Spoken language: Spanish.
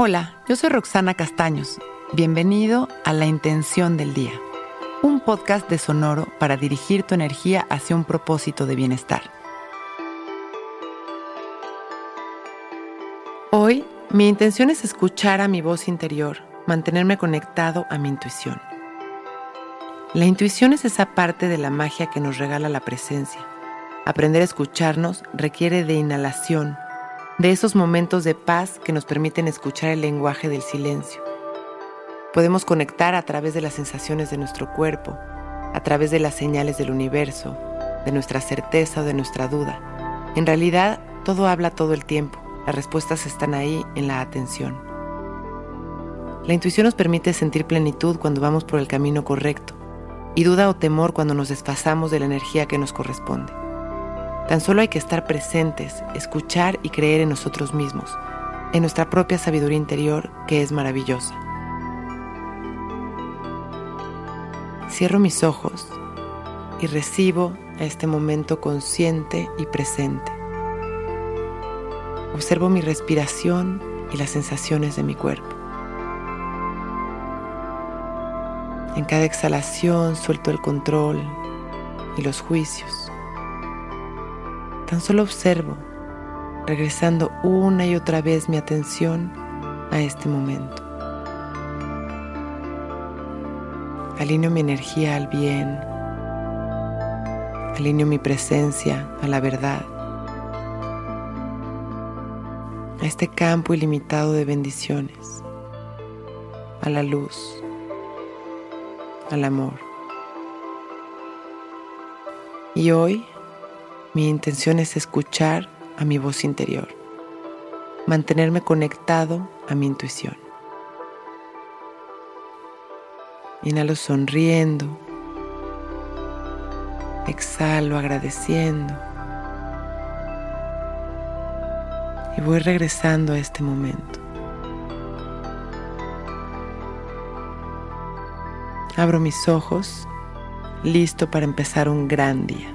Hola, yo soy Roxana Castaños. Bienvenido a La Intención del Día, un podcast de Sonoro para dirigir tu energía hacia un propósito de bienestar. Hoy, mi intención es escuchar a mi voz interior, mantenerme conectado a mi intuición. La intuición es esa parte de la magia que nos regala la presencia. Aprender a escucharnos requiere de inhalación, de esos momentos de paz que nos permiten escuchar el lenguaje del silencio. Podemos conectar a través de las sensaciones de nuestro cuerpo, a través de las señales del universo, de nuestra certeza o de nuestra duda. En realidad, todo habla todo el tiempo. Las respuestas están ahí en la atención. La intuición nos permite sentir plenitud cuando vamos por el camino correcto y duda o temor cuando nos desfasamos de la energía que nos corresponde. Tan solo hay que estar presentes, escuchar y creer en nosotros mismos, en nuestra propia sabiduría interior que es maravillosa. Cierro mis ojos y recibo a este momento consciente y presente. Observo mi respiración y las sensaciones de mi cuerpo. En cada exhalación suelto el control y los juicios. Tan solo observo, regresando una y otra vez mi atención a este momento. Alineo mi energía al bien. Alineo mi presencia a la verdad. A este campo ilimitado de bendiciones. A la luz. Al amor. Y hoy mi intención es escuchar a mi voz interior, mantenerme conectado a mi intuición. Inhalo sonriendo, exhalo agradeciendo y voy regresando a este momento. Abro mis ojos, listo para empezar un gran día.